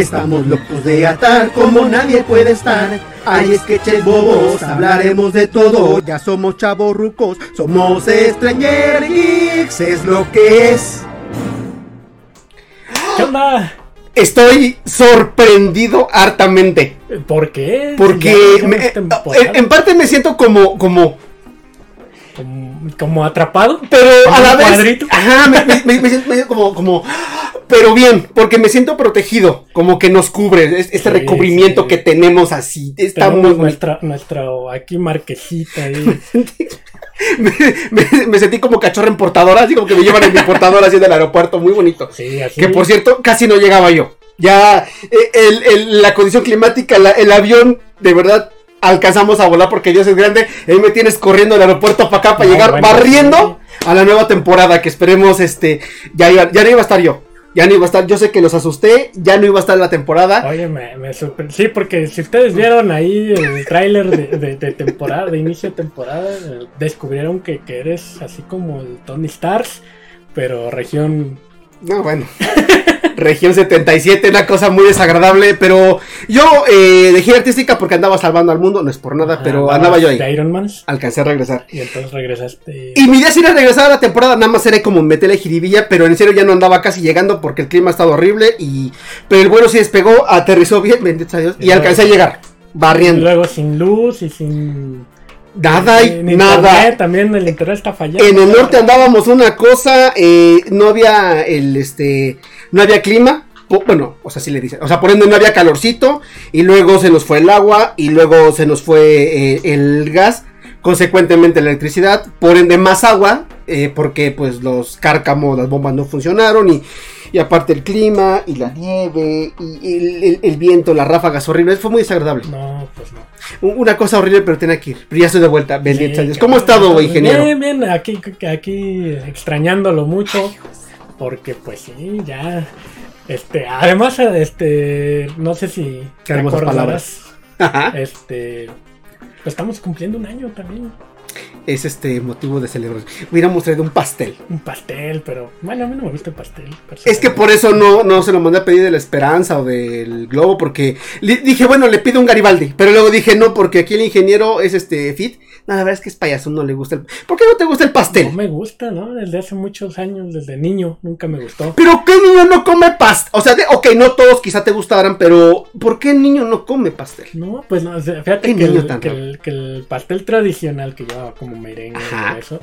Estamos locos de atar como nadie puede estar. Hay sketches bobos, hablaremos de todo. Ya somos chavos rucos, somos Stranger Geeks, es lo que es. ¿Qué onda? Estoy sorprendido hartamente. ¿Por qué? Porque me- temporada. en, parte me siento como, como, como, atrapado. pero a la vez, cuadrito. ajá, me, me- me- me siento medio como, como, pero bien, porque me siento protegido, como que nos cubre es- este Sí, recubrimiento sí. que tenemos así, está Tenemos muy bonito. nuestra, nuestra aquí marquesita ahí. me, me- me sentí como cachorro en portadora, así como que me llevan en mi portadora así del aeropuerto, muy bonito. Sí, así. Que por cierto, casi no llegaba yo. Ya eh, el- el- la condición climática, la- el avión, de verdad, alcanzamos a volar porque Dios es grande. Ahí me tienes corriendo del aeropuerto para acá para No, llegar bueno, barriendo a la nueva temporada que esperemos, este, ya, iba- ya no iba a estar yo. Ya no iba a estar, yo sé que los asusté, ya no iba a estar la temporada. Oye, me, me sorpre- Sí, porque si ustedes vieron ahí el tráiler de, de- de temporada, de inicio de temporada, eh, descubrieron que, que eres así como el Tony Stars, pero región. No, bueno. Región 77, una cosa muy desagradable, pero yo eh, de gira artística porque andaba salvando al mundo, no es por nada, pero ah, andaba yo ahí. De Iron Man. Alcancé a regresar. Y entonces regresaste. Y mi idea era regresar a la temporada, nada más era como meterle jiribilla, pero en serio ya no andaba casi llegando porque el clima ha estado horrible y... Pero el vuelo sí despegó, aterrizó bien, bendito a Dios, y Y alcancé a llegar, Y barriendo. luego sin luz y sin. Nada y nada. internet, también el internet está fallando. En el norte andábamos una cosa, eh, no había el, este, no había clima, bueno, o sea, sí le dicen, o sea, por ende no había calorcito, y luego se nos fue el agua, y luego se nos fue eh, el gas, consecuentemente la electricidad, por ende más agua, eh, porque pues los cárcamos, las bombas no funcionaron, y, y aparte el clima, y la nieve, y el, el- el viento, las ráfagas horribles, fue muy desagradable. No, pues no. Una cosa horrible, pero tenía que ir, pero ya estoy de vuelta, bendito Sí, ¿Cómo ha estado, ingeniero? Bien, bien, aquí, aquí extrañándolo mucho. Porque pues sí, ya. Este, además, este, no sé si acordarás, Ajá. Este, pues estamos cumpliendo un año también. Es este motivo de celebración. Hubiéramos traído un pastel. Un pastel, pero bueno, a mí no me gusta el pastel. Es que por eso no, no se lo mandé a pedir de la Esperanza o del Globo, porque dije, bueno, le pido un Garibaldi, pero luego dije, no, porque aquí el ingeniero es este Fit. No, la verdad es que es payaso, no le gusta el... ¿Por qué no te gusta el pastel? No me gusta, ¿no? Desde hace muchos años, desde niño, nunca me gustó. Pero ¿qué niño no come pastel? O sea, de- ok, no todos quizá te gustaran, pero ¿por qué niño no come pastel? No, pues no, o sea, fíjate que el, tan que, raro. el, que el pastel tradicional que como merengue y eso,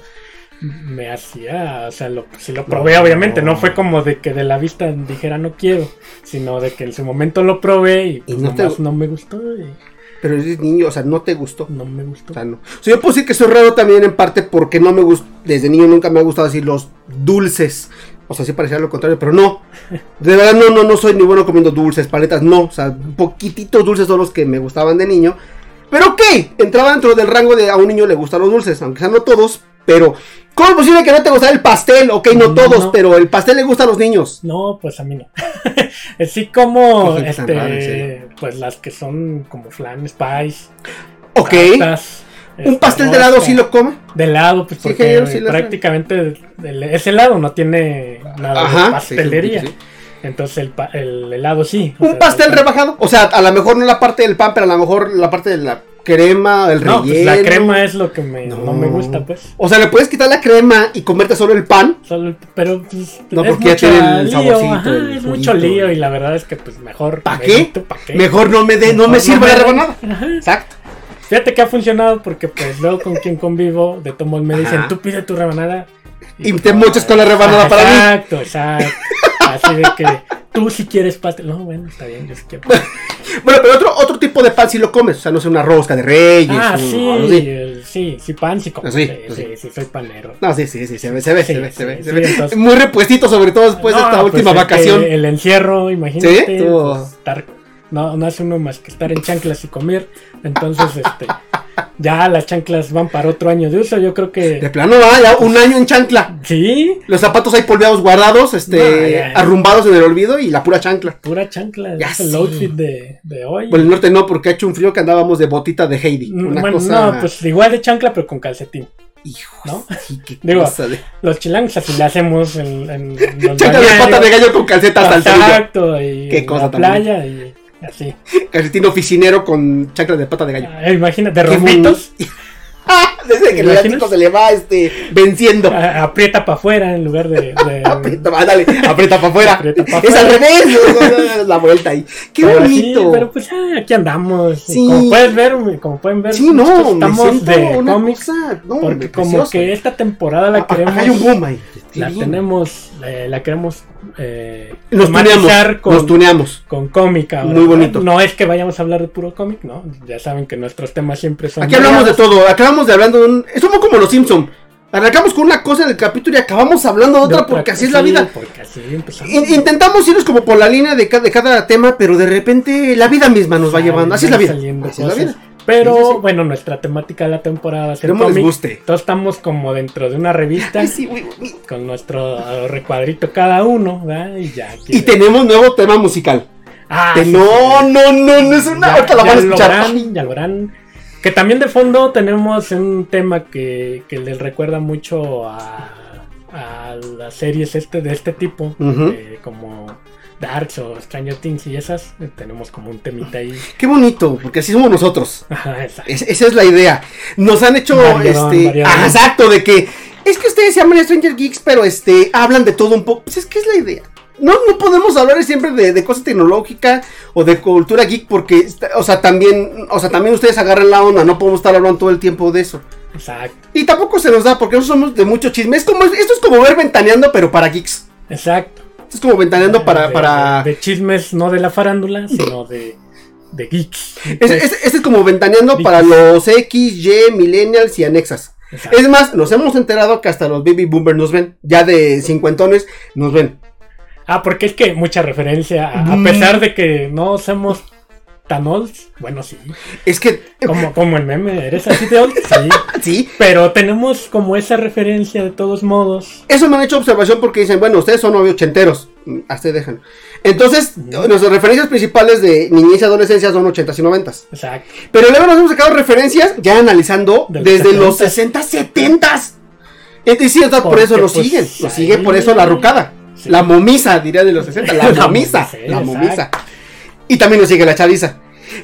me hacía, o sea, lo, si lo probé obviamente, no fue como de que de la vista dijera no quiero, sino de que en su momento lo probé y, Y pues, no te- no me gustó y Pero eres niño, o sea, no te gustó. no me gustó. O sea, no. O sea, yo puedo decir que soy raro también en parte porque no me gusta, desde niño nunca me ha gustado decir los dulces. O sea, sí parecía lo contrario, pero no. De verdad, no, no, no soy ni bueno comiendo dulces, paletas, no. O sea, poquititos dulces son los que me gustaban de niño. Pero ok, entraba dentro del rango de a un niño le gustan los dulces, aunque sean no todos, pero... ¿Cómo es posible que no te gustara el pastel? Ok, no No, todos, no. pero el pastel le gusta a los niños. No, pues a mí no. sí como, este, pues las que son como flan spice. Ok. tartas, ¿Un este, pastel de helado sí lo come? De helado, pues porque que sí prácticamente el- ese helado no tiene nada de Ajá, pastelería. sí. Entonces el, pa- el helado sí. Un sea, pastel el- rebajado. O sea, a lo mejor no la parte del pan, pero a lo mejor la parte de la crema, el No, relleno. pues la crema es lo que me, no. No. me gusta, pues. O sea, le puedes quitar la crema y comerte solo el pan. Solo el- pero pues, No, es porque ya tiene el lío, saborcito, ajá, el es mucho lío y la verdad es que pues mejor. ¿Pa' me qué? evito, ¿pa' qué? Mejor no me dé, no me sirva la rebanada. Ajá. Exacto. Fíjate que ha funcionado porque pues luego con quien convivo de tomo me dicen, tú pide tu rebanada. Y te mochas con la rebanada para mí. Exacto, exacto. Así de que tú si quieres pastel. No, bueno, está bien, yo sí quiero pastel. Bueno, pero otro, otro tipo de pan sí lo comes. O sea, no sé, una rosca de reyes. Ah, un- sí, algo así. el- sí, sí, pan, sí, como. Ah, sí, Sí, pues sí, sí. sí, soy panero. No, sí, sí, sí, se ve, se ve, Sí, se ve, se sí, ve, sí, se ve. entonces- Muy repuestito, sobre todo después de No, esta pues última es que vacación. El encierro, imagínate. Sí, estuvo- pues, estar, no, no hace uno más que estar en chanclas y comer. Entonces, este, ya las chanclas van para otro año de uso. Yo creo De que. plano, ah, ya un año en chancla. Sí, Los zapatos ahí polveados, guardados, este, No, ya. arrumbados en el olvido y la pura chancla. pura chancla. Ya es el outfit de, de hoy. Por el norte no, porque ha hecho un frío que andábamos de botita de Heidi. Mm, Una bueno, cosa. no, pues igual de chancla, pero con calcetín. Hijo, ¿no? qué Digo, de- Los chilangos así le hacemos en, en, en los Chancla de pata de gallo con calcetas al. Exacto, y Qué cosa la playa y así. Calcetín oficinero con chancla de pata de gallo. Ah, imagínate, Qué rombitos, Desde que el elástico se le va este, venciendo. a- aprieta para afuera en lugar de. de- Aprieta, dale, aprieta para afuera. Pa' es al revés. la vuelta ahí. Qué pero bonito. sí, pero pues ah, aquí andamos. Sí. Como puedes ver, como pueden ver, sí, no, estamos de cómics. No, porque como que esta temporada la Ah, ah, queremos. Hay un boom ahí. La bien. tenemos, eh, la queremos eh, Nos tuneamos. con, Nos tuneamos. con cómic ahora. Muy bonito. No es que vayamos a hablar de puro cómic, ¿no? Ya saben que nuestros temas siempre son. Aquí hablamos de todo. Acabamos de hablando de un. Somos como los Simpson. Arrancamos con una cosa del capítulo y acabamos hablando de otra porque así es la vida. Así intentamos irnos como por la línea de, ca- de cada tema, pero de repente la vida misma nos va llevando. Así es la vida. saliendo Así es la cosas. vida. Pero Sí, sí, sí. bueno, nuestra temática de la temporada va a ser cómic. guste. Todos estamos como dentro de una revista Ay, con nuestro recuadrito cada uno, ¿verdad? Y ya. Y tenemos nuevo tema musical. Ah, no, no, no, no es una. Ya- Ahorita la ya van a lo escuchar. verán, ya lo verán. Que también de fondo tenemos un tema que, que les recuerda mucho a, a las series este de este tipo, eh, como Darks o Stranger Things y esas. eh, tenemos como un temita ahí. Qué bonito, porque así somos nosotros. Ajá. Es- esa es la idea. Nos han hecho este. ah, exacto, de que. Es que ustedes se llaman Stranger Geeks, pero este. hablan de todo un poco. Pues es que es la idea. No, no podemos hablar siempre de, de cosas tecnológicas o de cultura geek porque, o sea, también, o sea, también ustedes agarran la onda, no podemos estar hablando todo el tiempo de eso. Exacto. Y tampoco se nos da porque nosotros somos de mucho chisme. Es como, esto es como ver ventaneando, pero para geeks. Exacto. Esto es como ventaneando para, de, para, de- de chismes no de la farándula, sino de, de geeks. Este es, este es como ventaneando Geeks. para los X, Y, millennials y anexas. Exacto. Es más, nos hemos enterado que hasta los baby boomers nos ven. Ya de cincuentones nos ven. Ah, porque es que mucha referencia, a, a Mm. pesar de que no somos tan olds, bueno, sí, Es que, como, como el meme, eres así de old, sí, sí, pero tenemos como esa referencia de todos modos. eso me han hecho observación porque dicen, bueno, ustedes son ochenteros. Mm, Hasta ahí dejan. Entonces, nuestras referencias principales de niñez y adolescencia son ochentas y noventas. Exacto. Pero luego nos hemos sacado referencias ya analizando De desde los 70s. 60, 70s. Es decir, por eso nos pues, siguen. Nos ahí- sigue por eso la rucada. Sí. La momisa, diría de los 60. La La momisa. momisa, La momisa. exacto. Y también nos sigue la chaviza.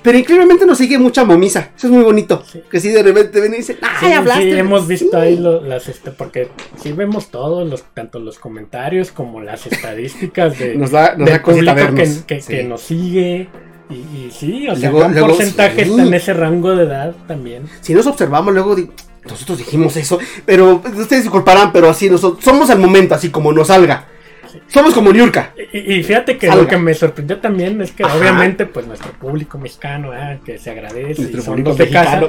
Pero increíblemente nos sigue mucha momisa. Eso es muy bonito. Sí. Que si de repente ven y dicen, ¡ay, Sí, hablaste! sí, hemos visto ahí lo- las, este, porque sí vemos todos, los, tanto los comentarios como las estadísticas de, Nos da, nos del da público vernos. que, que- nos sigue. Y, y sí, o sea, Luego- un luego- porcentaje sí. está en ese rango de edad también. Si nos observamos, luego nosotros dijimos eso. Pero ustedes disculparán, pero así nosotros somos al momento, así como nos salga. Somos como Niurka. Y, y fíjate que Salga. lo que me sorprendió también es que Ajá. obviamente pues nuestro público mexicano, ah, que se agradece, y Nuestro son público de casa,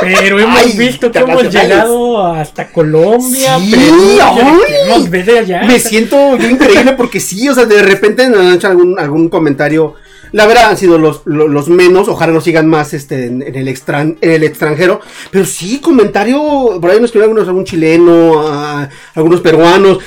pero hemos Ay, visto que hemos llegado hasta Colombia, Sí, Perú, ay. que nos ve de allá. Me siento yo increíble porque sí, o sea, de repente nos han hecho algún, algún comentario. La verdad han sido los, los, los menos, ojalá nos sigan más este, en, en el extran, en el extranjero. Pero sí, comentario, por ahí nos escribieron algunos, algún chileno, ah, algunos peruanos,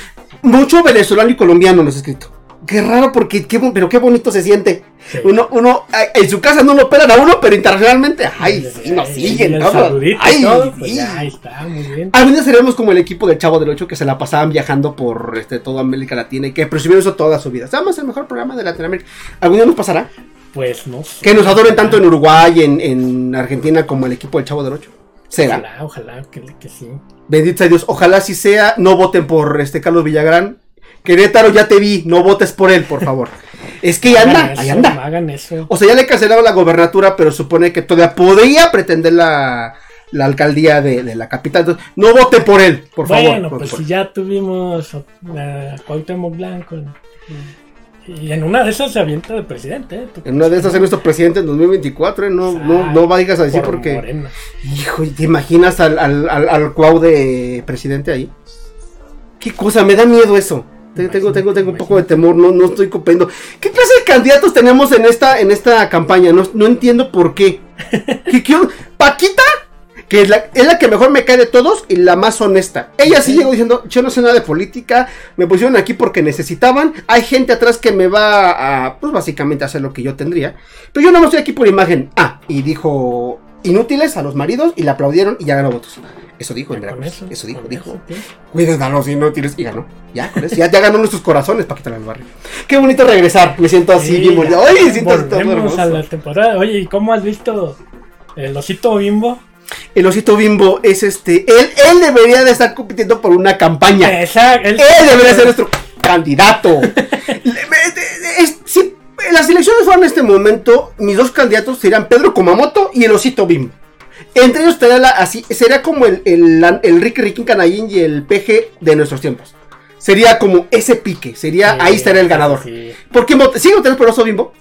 mucho venezolano y colombiano nos ha escrito. Qué raro porque, qué, pero qué bonito se siente. Sí. Uno, uno, en su casa no lo pelan a uno, pero internacionalmente, ay, sí, nos siguen, ¿no? Ay, todo, pues sí. ya, ahí está, muy bien. Algún día seremos como el equipo del Chavo del Ocho que se la pasaban viajando por este, toda América Latina y que presumieron eso toda su vida. Somos el mejor programa de Latinoamérica. ¿Algún día nos pasará? Pues no sé. Que nos adoren tanto en Uruguay, en, en Argentina, como el equipo del Chavo del Ocho. Será. Ojalá, ojalá que, que sí. Bendito sea Dios. Ojalá si sea. No voten por este Carlos Villagrán. Querétaro, ya te vi. No votes por él, por favor. Es que ahí anda, ahí eso, anda. Hagan eso. O sea, ya le cancelaron la gobernatura, pero supone que todavía podría pretender la, la alcaldía de, de la capital. Entonces, no vote por él, por favor. bueno, pues por si ya tuvimos a Cuauhtémoc Blanco. Y en una de esas se avienta de presidente. ¿eh? En una de esas es nuestro presidente en 2024, ¿eh? no, no, Ay, no vayas a decir por porque... Morena. Hijo, ¿te imaginas al, al, al, al Cuau de presidente ahí? ¿Qué cosa? Me da miedo eso. Te- Tengo, tengo, tengo un poco de temor, no, no estoy copiando. ¿Qué clase de candidatos tenemos en esta, en esta campaña? No, no entiendo por qué. ¿Qué, qué- Paquita, que es la, es la que mejor me cae de todos y la más honesta. Ella sí llegó diciendo, yo no sé nada de política, me pusieron aquí porque necesitaban, hay gente atrás que me va a, pues básicamente hacer lo que yo tendría. Pero yo no estoy aquí por imagen. Ah, y dijo inútiles a los maridos y le aplaudieron y ya ganó votos. Eso dijo Veracruz. eso, Eso dijo, dijo. Cuiden a los inútiles y ganó. Ya, con eso. Ya, ya ganó nuestros corazones, Paquita la del barrio. Qué bonito regresar. Me siento así, Sí, bien bonito. ya, Ay, siento todo volvemos a la temporada. Oye, ¿y cómo has visto el osito bimbo? El osito bimbo es este. Él, él debería de estar compitiendo por una campaña. Esa, él, Él debería ser nuestro candidato. Es- si las elecciones fueran en este momento, mis dos candidatos serían Pedro Kumamoto y el osito bimbo. Entre ellos estaría la- así, sería como el, el, el Ricky Ricky Canallín y el PG de nuestros tiempos. Sería como ese pique, sería, Sí, ahí estaría el ganador. sí. ¿Por qué voté? ¿Sigue votando por Oso Bimbo?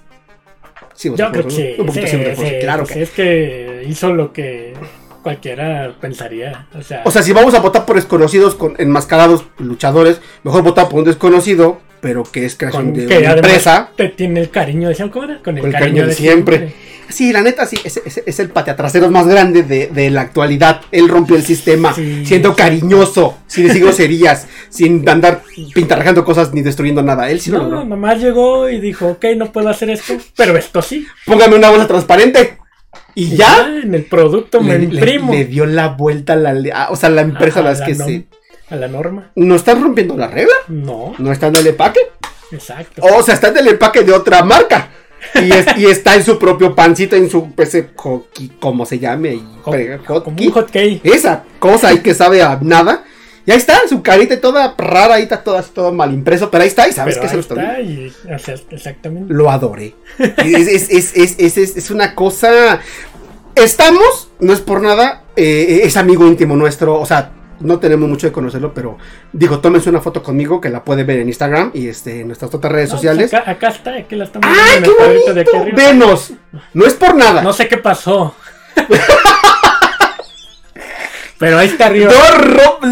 Sí, Yo creo que sí. Un poquito sí, sí claro pues que. Es que hizo lo que cualquiera pensaría. O sea, O sea, si vamos a votar por desconocidos con enmascarados luchadores, mejor votar por un desconocido, pero que es creación de una empresa. te tiene el cariño de ¿cómo era? Con el, Con el cariño, cariño de siempre. siempre. Sí, la neta, sí, es, es- es el pateatraseros más grande de, de la actualidad. Él rompió el sistema, Sí. siendo cariñoso, sin decir groserías, sin andar pintarrajando cosas ni destruyendo nada. Él sí lo No, logró. nomás llegó y dijo, ok, no puedo hacer esto, pero esto sí. Póngame una bolsa transparente. Y, Y ya, en el producto me le, imprimo. le dio la vuelta a la, le- a- o sea, la empresa a Ajá, las la que nom- se... A la norma. ¿No están rompiendo la regla? No, ¿No están en el empaque? exacto. O sea, está en el empaque de otra marca. Y, es- y está en su propio pancito, en su ese hockey, como se llame. Un hot. Esa cosa ahí que sabe a nada. Y ahí está, su carita toda rara, ahí está todo, todo mal impreso, pero ahí está, y sabes Pero que se lo está y, o sea, exactamente. Lo adoré. Es, es, es, es, es- es- es una cosa. Estamos, no es por nada, eh, es amigo íntimo nuestro, o sea, no tenemos mucho de conocerlo, pero digo, tómense una foto conmigo que la puede ver en Instagram y este, en nuestras otras redes No, sociales. Acá, acá está, aquí la estamos ¡Ay, viendo en qué el cuadrito de aquí bonito! arriba. Venos. No es por nada. No sé qué pasó. Pero ahí está arriba. No,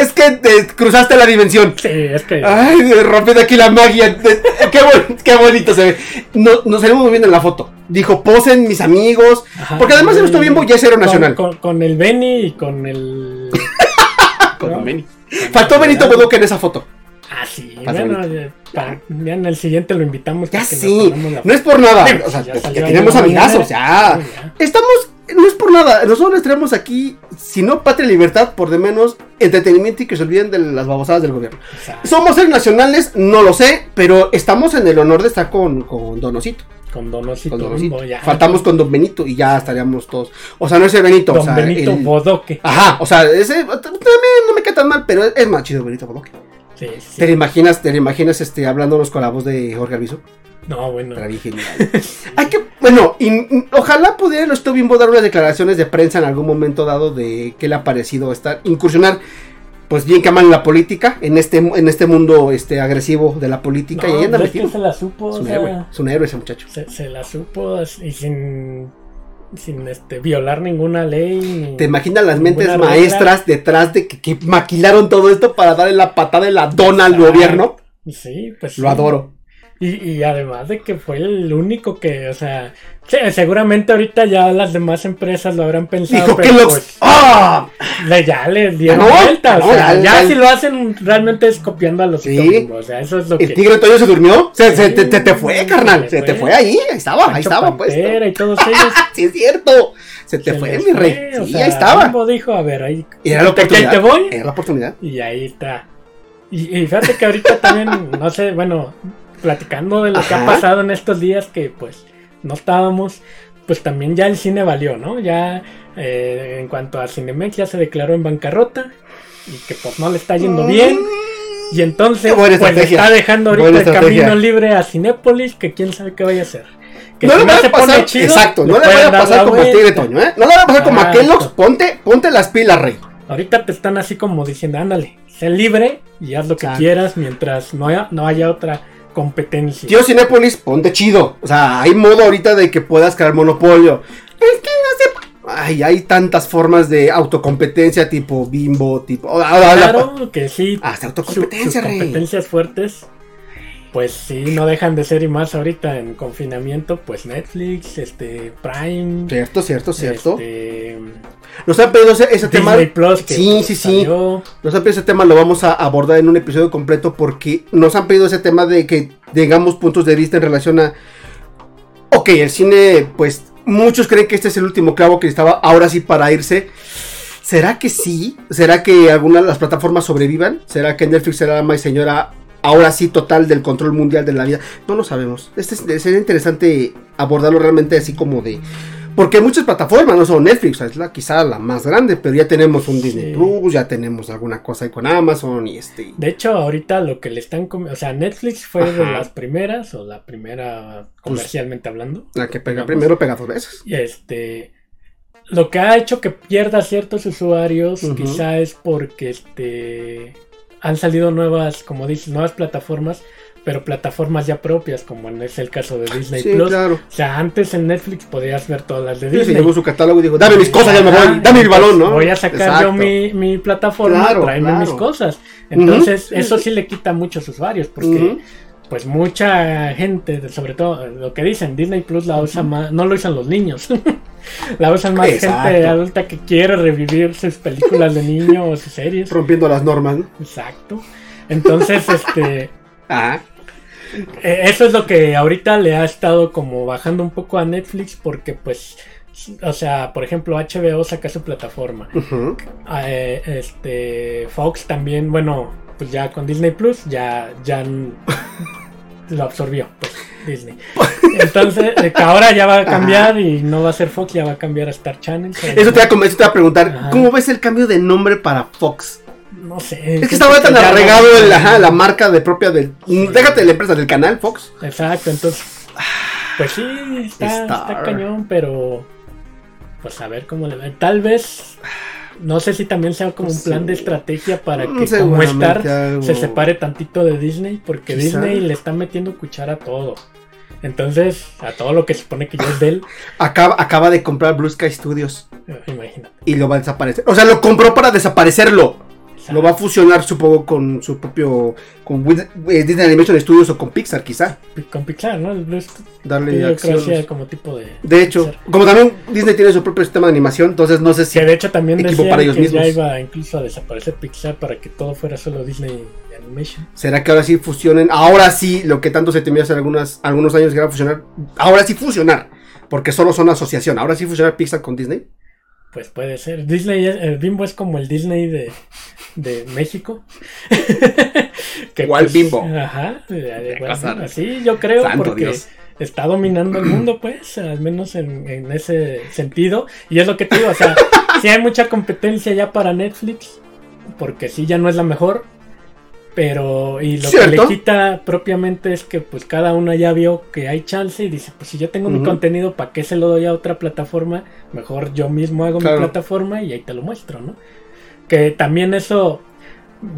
es que te cruzaste la dimensión. Sí, es que. Ay, rompiendo aquí la magia. Qué, bon- qué bonito se ve. No, nos salimos muy bien en la foto. Dijo, posen mis amigos. Ajá, porque además de nuestro y- bien con- nacional. Con, con el Benny y con el. Con ¿no? Benny. Faltó Benito Bodoque en esa foto. Ah, sí. Bueno, para- ya en el siguiente lo invitamos. Ya sí. la No es por nada. O sea, ya que salió tenemos amigazos. Sí, ya. Estamos. No es por nada. Nosotros les traemos aquí, si no patria y libertad, por de menos entretenimiento y que se olviden de las babosadas del gobierno. Exacto. ¿Somos seres nacionales? No lo sé, pero estamos en el honor de estar con, con Donosito. Con Donosito. Con Donosito. Faltamos con Don Benito y ya estaríamos todos. O sea, no ese Benito. Don o sea, Benito el- Bodoque. Ajá, o sea, ese también queda tan mal, pero es más chido Benito Bodoque. Sí, sí. ¿Te lo imaginas, te lo imaginas este, hablándonos con la voz de Jorge Alviso? No, bueno. Hay que, bueno, y, y ojalá pudiera Esto Bimbo dar unas declaraciones de prensa en algún momento dado de qué le ha parecido estar, incursionar, pues bien que aman la política, en este, en este mundo este, agresivo de la política, y No, anda pues es que metido. se la supo. Es o un sea, héroe, es un héroe ese muchacho. se, se la supo y sin, sin este, violar ninguna ley. ¿Te imaginas las mentes maestras detrás de que, que maquilaron todo esto para darle la patada de la dona al gobierno? Sí, pues Lo sí. adoro. Y, y además de que fue el único que, o sea, sí, seguramente ahorita ya las demás empresas lo habrán pensado, Dijo que pero los... pues, ¡Ah! le, ya le dieron No, vuelta, no, o sea, ya- ya, ya- si lo hacen realmente es copiando a los Sí. Tomingos, o sea, eso es lo El que... tigre Toyo se durmió. Se, se- Sí, te, te- te fue, carnal. Se te fue. ahí. Ahí estaba, ahí estaba. Pantera y todos ellos. Sí, es cierto. Se te se fue, mi rey. fue, o Sí, sea, ahí estaba. Dijo, a ver, ahí... Era la ¿de qué oportunidad. te voy? Era la oportunidad. Y ahí está. Y, y fíjate que ahorita también, no sé, bueno, platicando de lo que ha pasado en estos días que pues no estábamos, pues también ya el cine valió, ¿no? Ya eh, en cuanto a Cinemex ya se declaró en bancarrota y que pues no le está yendo bien. Y entonces, pues estrategia. está dejando ahorita el camino libre a Cinépolis, que quién sabe qué vaya a hacer. Que no si le vaya a pasar, chido, exacto, no le vaya a pasar como el tigre. Toño, ¿eh? No le vaya a pasar como a. Kellogg's, ponte, ponte las pilas, rey. Ahorita te están así como diciendo, ándale, sé libre y haz lo que quieras mientras no haya, no haya otra competencia. Tío Cinépolis, ponte chido. O sea, hay modo ahorita de que puedas crear monopolio. Es que no. Ay, hay tantas formas de autocompetencia tipo bimbo, tipo. ah, ah, ah, claro que sí. Hasta su- autocompetencia, sus rey. competencias fuertes, pues sí, no dejan de ser y más ahorita en confinamiento, pues Netflix, este, Prime. Cierto, cierto, cierto. Este, Nos han pedido ese, ese tema. Plus que Sí, sí, sí. salió. Nos han pedido ese tema, lo vamos a abordar en un episodio completo porque nos han pedido ese tema de que tengamos puntos de vista en relación a. Ok, el cine, pues muchos creen que este es el último clavo que estaba ahora sí para irse. ¿Será que sí? ¿Será que algunas de las plataformas sobrevivan? ¿Será que Netflix será la más señora ahora sí total del control mundial de la vida? No lo sabemos. Este es- sería interesante abordarlo realmente así como de... Porque hay muchas plataformas, no solo Netflix, es la, quizá la más grande, pero ya tenemos un Disney. Plus, ya tenemos alguna cosa ahí con Amazon y este... De hecho, ahorita lo que le están... O sea, Netflix fue de las primeras, o la primera comercialmente hablando. La que pega Digamos. primero pega dos veces. Y este... Lo que ha hecho que pierda ciertos usuarios Ujú. quizá es porque este han salido nuevas, como dices, nuevas plataformas, pero plataformas ya propias, como en- es el caso de Disney Sí, Plus. claro. O sea, antes en Netflix podías ver todas las de Sí, se Disney. llevó su catálogo y dijo, dame mis cosas, ya me voy, dame mi balón, ¿no? Voy a sacar Exacto. yo mi, mi plataforma, Claro, tráeme claro. mis cosas. Entonces, eso sí le quita a muchos usuarios, porque pues mucha gente, sobre todo lo que dicen, Disney Plus la usa más, no lo usan los niños. la usan más Exacto. gente adulta que quiere revivir sus películas de niño o sus series. Rompiendo las normas, ¿no? Exacto. Entonces, este, Ah, eh, eso es lo que ahorita le ha estado como bajando un poco a Netflix porque pues, o sea, por ejemplo, HBO saca su plataforma. Eh, este Fox también, bueno, pues ya con Disney Plus ya ya lo absorbió, pues Disney. Entonces, ahora ya va a cambiar y no va a ser Fox, ya va a cambiar a Star Channel. Eso te, iba a, com- eso te iba a preguntar, Ajá. ¿cómo ves el cambio de nombre para Fox? No sé. Es que estaba tan ya no- la marca de propia del... Déjate de la empresa del canal, Fox. Exacto, entonces. Pues sí, está, está cañón, pero. Pues a ver cómo le va. Tal vez. No sé si también sea como un plan de estrategia para Mm, que como Star algo. se separe tantito de Disney, porque Quizá. Disney le está metiendo cuchara a todo. Entonces, a todo lo que se supone que ya es de él, Acaba, acaba de comprar Blue Sky Studios eh, imagínate. y lo va a desaparecer. O sea, lo compró para desaparecerlo. Lo va a fusionar, supongo, con su propio... Con eh, Disney Animation Studios o con Pixar, quizá. Con Pixar, ¿no? Blue Darle acción. como tipo de. De hecho, Pixar. como también Disney tiene su propio sistema de animación, entonces no sé si... Que de hecho también equipo decían para ellos que mismos. ya iba incluso a desaparecer Pixar para que todo fuera solo Disney Animation. ¿Será que ahora sí fusionen? Ahora sí, lo que tanto se temía hace algunas, algunos años que era fusionar. Ahora sí fusionar. Porque solo son asociación. Ahora sí fusionar Pixar con Disney. Pues puede ser. Disney, es- el Bimbo es como el Disney de, de México. Que, ¿Cuál Bimbo? Ajá. bueno, así yo creo Santo porque Dios. está dominando el mundo, pues, al menos en, en ese sentido. Y es lo que te digo, o sea, sí hay mucha competencia ya para Netflix, porque sí ya no es la mejor. Pero, y lo que le quita propiamente es que pues cada uno ya vio que hay chance y dice, pues si yo tengo mi contenido, ¿para qué se lo doy a otra plataforma? Mejor yo mismo hago Claro. mi plataforma y ahí te lo muestro, ¿no? Que también eso,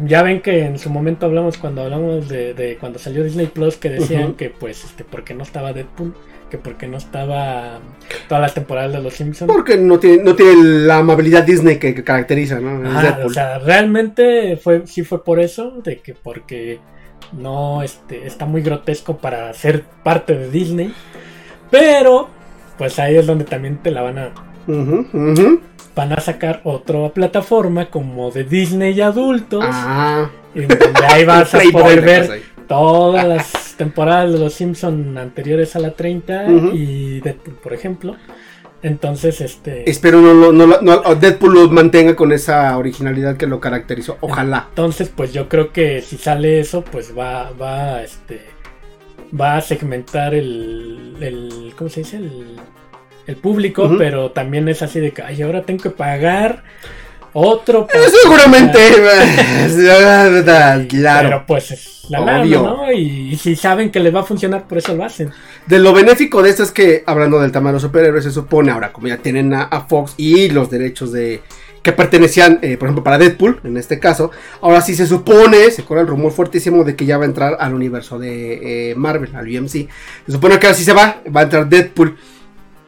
ya ven que en su momento hablamos cuando hablamos de, de cuando salió Disney Plus, que decían que pues, este, porque no estaba Deadpool, que porque no estaba todas las temporadas de Los Simpsons. Porque no tiene, no tiene la amabilidad Disney que, que caracteriza, ¿no? Ajá, o sea, realmente fue, sí fue por eso, de que porque no este, está muy grotesco para ser parte de Disney. Pero, pues ahí es donde también te la van a, van a sacar otra plataforma como de Disney adultos. Ah, y ahí vas a poder ver todas las temporadas de los Simpson anteriores a la 30 Ujú. y Deadpool, por ejemplo. Entonces, este... Espero no, no, no- Deadpool lo mantenga con esa originalidad que lo caracterizó. Ojalá. Entonces, pues yo creo que si sale eso, pues va, va, este, va a segmentar el, el ¿cómo se dice? El, el público, pero también es así de que, ay, ahora tengo que pagar otro. Eh, seguramente. claro. Pero pues es la lana, Obvio. ¿no? Y, y si saben que les va a funcionar, por eso lo hacen. De lo benéfico de esto es que, hablando del tamaño de los superhéroes, se supone ahora, como ya tienen a, a Fox y los derechos de que pertenecían, eh, por ejemplo, para Deadpool, en este caso, ahora sí se supone, se corre el rumor fuertísimo de que ya va a entrar al universo de eh, Marvel, al UMC. Se supone que ahora sí se va, va a entrar Deadpool.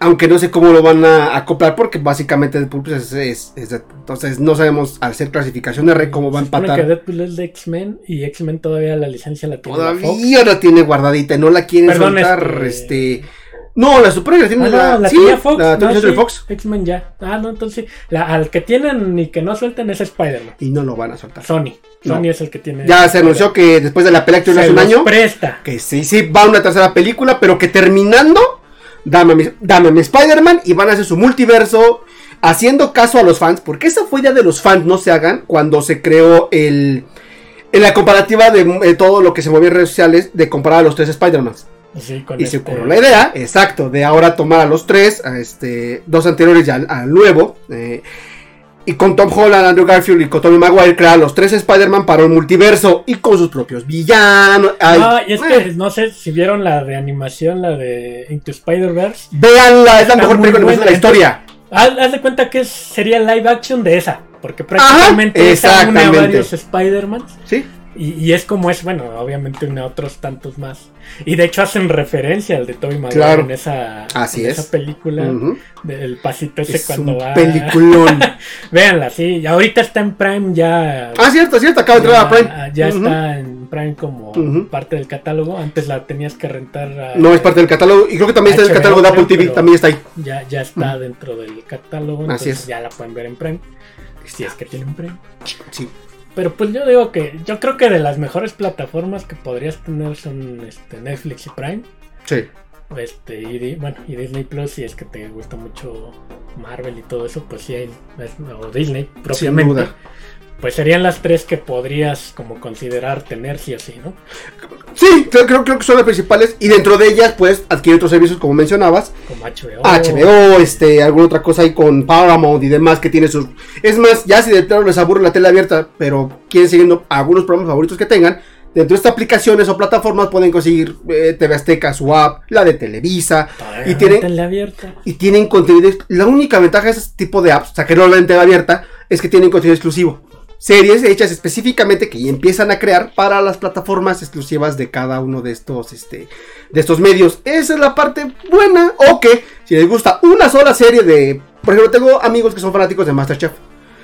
Aunque no sé cómo lo van a acoplar, porque básicamente Deadpool pues, es, es- es Deadpool. Entonces no sabemos al ser clasificación R cómo va a empatar. que Deadpool es de X-Men y X-Men todavía la licencia la tiene la Fox. Todavía la tiene guardadita y no la quieren Perdón, soltar. este- Este. No, la Super la tiene Ah, la, no, la sí, Fox. la no, de sí, Fox. X-Men ya. Ah, no, entonces. La- al que tienen y que no sueltan es Spider-Man. Y no lo van a soltar. Sony. No. Sony es el que tiene. Ya se anunció que después de la pelea que hace un año, presta. que sí, sí, va una tercera película, pero que terminando, dame a mi, dame a mi Spider-Man y van a hacer su multiverso, haciendo caso a los fans, porque esa fue idea de los fans, no se hagan, cuando se creó el. En la comparativa de eh, todo lo que se movía en redes sociales, de comparar a los tres Spider-Mans. Sí, Y se este- ocurrió la idea, exacto, de ahora tomar a los tres, a este, dos anteriores ya al, al nuevo, eh, y con Tom Holland, Andrew Garfield y con Tobey Maguire crear los tres Spider-Man para un multiverso y con sus propios villanos. Ay, No, y es eh, que no sé si vieron la de animación, la de Into Spider-Verse. Véanla, es la Está mejor película de buena, la historia. Haz, haz de cuenta que sería live action de esa. Porque prácticamente Ajá, esa une a varios Spider-Man. Sí, Y, y es como es, bueno, obviamente une a otros tantos más. Y de hecho hacen referencia al de Tobey Maguire Claro. en esa, Así en es. esa película Ujú. del pasito ese es cuando un va. peliculón. Véanla, sí. Ahorita está en Prime ya. ah, cierto, cierto, acaba de entrar a ya, Prime. ya Ujú. está en Prime como parte del catálogo. Antes la tenías que rentar. a- No es parte del catálogo, y creo que también está en el catálogo de Apple TV, también está ahí. Ya, ya está dentro del catálogo. Así es. ya la pueden ver en Prime. Si es que tienen Prime. Sí. Pero pues yo digo que yo creo que de las mejores plataformas que podrías tener son este, Netflix y Prime. Sí. Este, y, bueno, y Disney Plus, si es que te gusta mucho Marvel y todo eso, pues sí, hay- o Disney propiamente. duda. Pues serían las tres que podrías como considerar tener sí o sí, ¿no? Sí, creo, creo, creo que son las principales. Y dentro de ellas, pues, adquirir otros servicios, como mencionabas. Como HBO. HBO, este, alguna otra cosa ahí con Paramount y demás que tiene sus. Es más, ya si de plano les aburre la tele abierta, pero quieren siguiendo algunos programas favoritos que tengan, dentro de estas aplicaciones o plataformas pueden conseguir eh, TV Azteca, su app, la de Televisa, y tiene- tele abierta. y tienen contenido. La única ventaja de ese tipo de apps, o sea, que no la en TV abierta, es que tienen contenido exclusivo. Series hechas específicamente que empiezan a crear para las plataformas exclusivas de cada uno de estos, este, de estos medios. Esa es la parte buena. O que si les gusta una sola serie de, por ejemplo, tengo amigos que son fanáticos de MasterChef.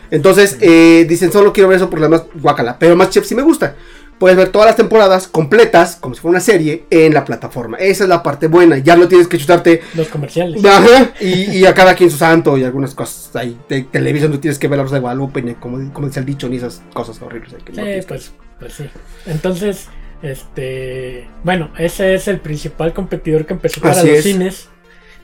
Entonces eh, dicen solo quiero ver eso por la más guacala. Pero MasterChef sí me gusta. Puedes ver todas las temporadas completas, como si fuera una serie, en la plataforma. Esa es la parte buena. Ya no tienes que chutarte Los comerciales. Ajá, y, y a cada quien su santo y algunas cosas ahí de televisión tú tienes que ver la Rosa de Guadalupe, ni como, como dice el dicho, ni esas cosas horribles. que no pues, pues sí. Entonces, este, bueno, ese es el principal competidor que empezó para Así los es. cines,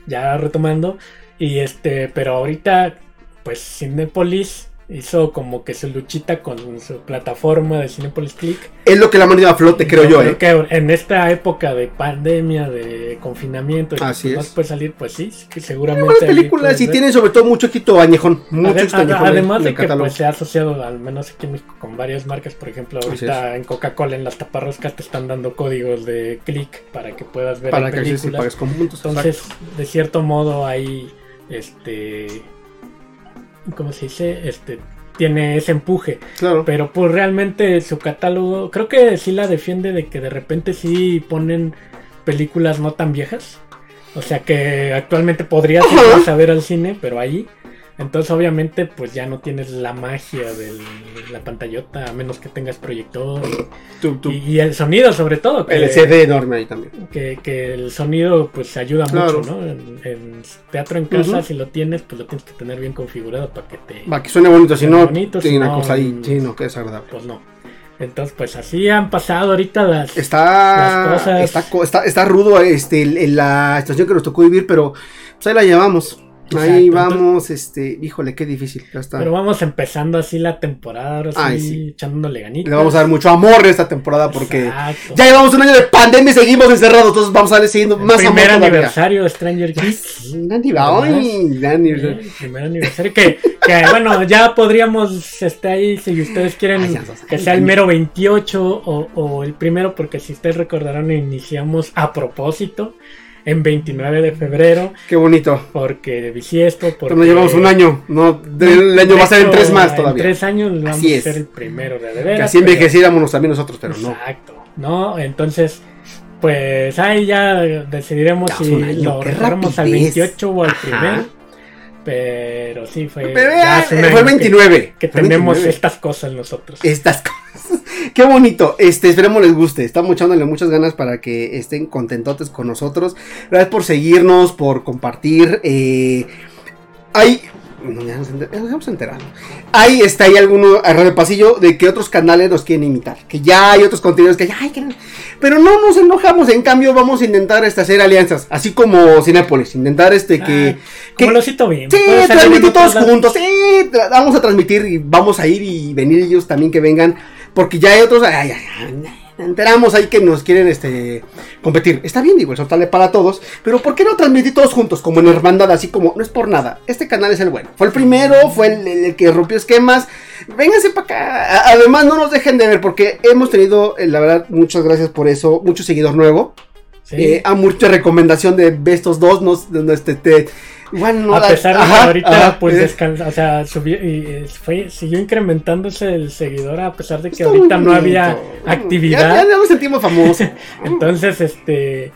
ya retomando, y este, pero ahorita, pues Cinepolis hizo como que su luchita con su plataforma de Cinepolis Click. Es lo que la mantenido a flote, creo yo, eh. que en esta época de pandemia, de confinamiento, que Así no es. puede salir, pues sí, que seguramente. Ahí películas y tienen sobre todo mucho éxito añejón. Mucho añejón además en de que pues, se ha asociado, al menos aquí en México, con varias marcas. Por ejemplo, ahorita en Coca-Cola, en las taparroscas, te están dando códigos de clic para que puedas ver para que películas. pagues con puntos. Entonces, de cierto modo, ahí, este, ¿cómo se dice? Este, tiene ese empuje. claro. Pero pues realmente su catálogo, creo que sí la defiende de que de repente sí ponen películas no tan viejas. O sea que actualmente podrías irlas a ver al cine, pero ahí. Entonces obviamente pues ya no tienes la magia de la pantallota, a menos que tengas proyector. Tú- tú- Y, y el sonido sobre todo. Que, LCD enorme ahí también. que, que el sonido pues ayuda Claro. mucho, ¿no? En, en teatro en casa, si lo tienes, pues lo tienes que tener bien configurado para que te... Va, que suene bonito, si no, bonito, tiene si una no, cosa ahí. mm, Sí, no, que desagradable. Pues no. Entonces, pues así han pasado ahorita las. Está, Las cosas- está, co- está, está rudo este, el- el- la situación que nos tocó vivir, pero pues ahí la llevamos. Ahí vamos, este, híjole, qué difícil. Ya está. Pero vamos empezando así la temporada, ahora Ay, sí. echándole ganitas. Le vamos a dar mucho amor esta temporada porque Exacto. ya llevamos un año de pandemia y seguimos encerrados, entonces vamos a darle siguiendo más amor primer aniversario de Stranger Things. primer aniversario que, que bueno, ya podríamos este ahí si ustedes quieren Ay, ya que sea el mero 28 o, o el primero, porque si ustedes recordarán, iniciamos a propósito en 29 de febrero, Qué bonito. porque bisiesto, porque Pero nos llevamos un año. No, el año va a ser en tres más En todavía. tres años vamos Así a es. ser el primero de, de Que veras, así pero- envejeciéramos también nosotros, pero no. Exacto, ¿no? Entonces, pues ahí ya decidiremos Ya, si año, lo recorremos al rapidez. 28 o al Ajá. primero. Pero sí, fue. Pero, ya hace fue año el que- 29. Que, fue tenemos 29. estas cosas nosotros. estas cosas. Qué bonito. Este, esperemos les guste. Estamos echándole muchas ganas para que estén contentotes con nosotros. Gracias por seguirnos, por compartir. Eh, hay. ya nos, enter- ya nos hemos enterado. Ahí está, hay alguno a Radio Pasillo de que otros canales nos quieren imitar. Que ya hay otros contenidos que ya hay. que- Pero no nos enojamos. En cambio, vamos a intentar este, hacer alianzas. Así como Cinépolis. Intentar este que. Ah, que como lo cito bien. Sí, transmitir todos juntos. Sí, vamos a transmitir y vamos a ir y venir ellos también que vengan. Porque ya hay otros. Ay, ay, ay, enteramos ahí que nos quieren este competir. Está bien, digo, el soltarle para todos. Pero ¿por qué no transmitir todos juntos? Como en hermandad, así como, no es por nada. Este canal es el bueno. Fue el primero, fue el, el que rompió esquemas. Vénganse para acá. Además, no nos dejen de ver porque hemos tenido, eh, la verdad, muchas gracias por eso. Mucho seguidor nuevo. Sí. Eh, a mucha recomendación de estos dos. No, no, este, te- no a pesar de que ahorita ajá, pues descansa, o sea, subió y eh, fue, siguió incrementándose el seguidor a pesar de que está ahorita no había actividad. Ya, ya nos sentimos famosos. Entonces, este,